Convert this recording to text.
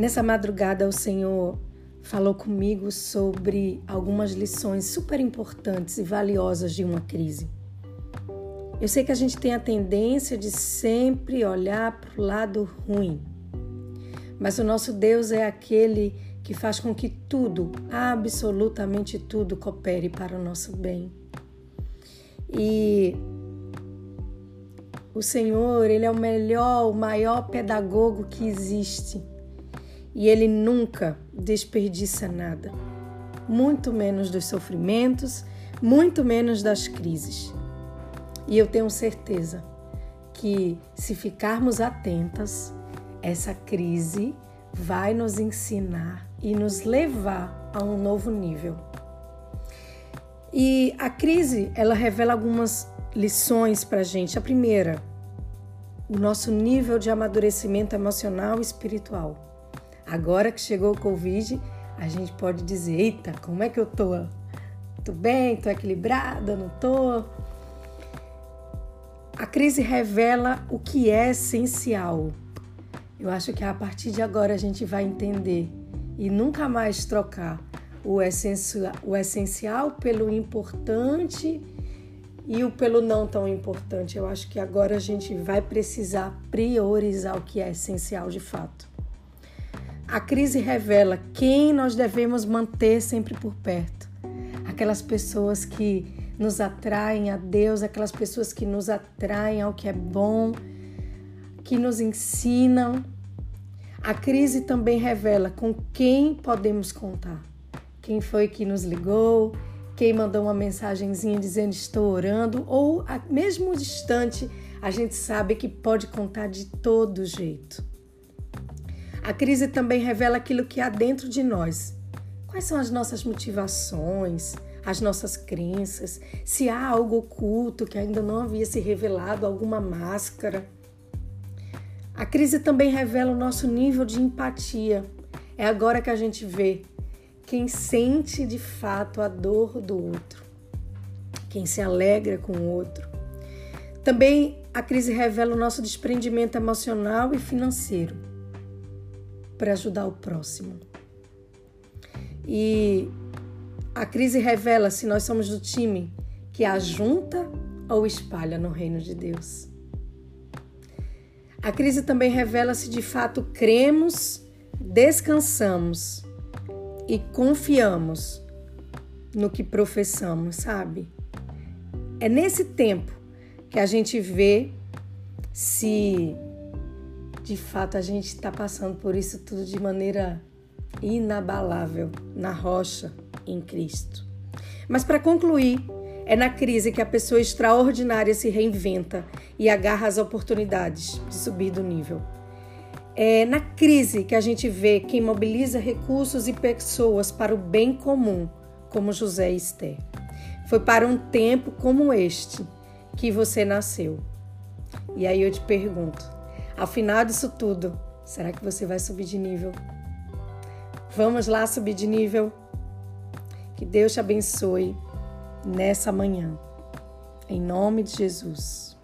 Nessa madrugada, o Senhor falou comigo sobre algumas lições super importantes e valiosas de uma crise. Eu sei que a gente tem a tendência de sempre olhar para o lado ruim, mas o nosso Deus é aquele que faz com que tudo, absolutamente tudo, coopere para o nosso bem. E o Senhor, Ele é o melhor, o maior pedagogo que existe. E Ele nunca desperdiça nada, muito menos dos sofrimentos, muito menos das crises. E eu tenho certeza que se ficarmos atentas, essa crise vai nos ensinar e nos levar a um novo nível. E a crise, ela revela algumas lições para a gente. A primeira, o nosso nível de amadurecimento emocional e espiritual. Agora que chegou o Covid, a gente pode dizer: eita, como é que eu tô? Tô bem? Tô equilibrada? Não tô? A crise revela o que é essencial. Eu acho que a partir de agora a gente vai entender e nunca mais trocar o o essencial pelo importante e o pelo não tão importante. Eu acho que agora a gente vai precisar priorizar o que é essencial de fato. A crise revela quem nós devemos manter sempre por perto. Aquelas pessoas que nos atraem a Deus, aquelas pessoas que nos atraem ao que é bom, que nos ensinam. A crise também revela com quem podemos contar. Quem foi que nos ligou, quem mandou uma mensagenzinha dizendo estou orando, ou mesmo distante, a gente sabe que pode contar de todo jeito. A crise também revela aquilo que há dentro de nós. Quais são as nossas motivações, as nossas crenças, se há algo oculto que ainda não havia se revelado, alguma máscara. A crise também revela o nosso nível de empatia. É agora que a gente vê quem sente de fato a dor do outro, quem se alegra com o outro. Também a crise revela o nosso desprendimento emocional e financeiro para ajudar o próximo. E a crise revela se nós somos do time que ajunta ou espalha no reino de Deus. A crise também revela se de fato cremos, descansamos e confiamos no que professamos, sabe? É nesse tempo que a gente vê se de fato a gente está passando por isso tudo de maneira inabalável na rocha em Cristo. Mas para concluir, é na crise que a pessoa extraordinária se reinventa e agarra as oportunidades de subir do nível. É na crise que a gente vê quem mobiliza recursos e pessoas para o bem comum, como José e Esther. Foi para um tempo como este que você nasceu. E aí eu te pergunto: ao final disso tudo, será que você vai subir de nível? Vamos lá subir de nível? Que Deus te abençoe nessa manhã. Em nome de Jesus.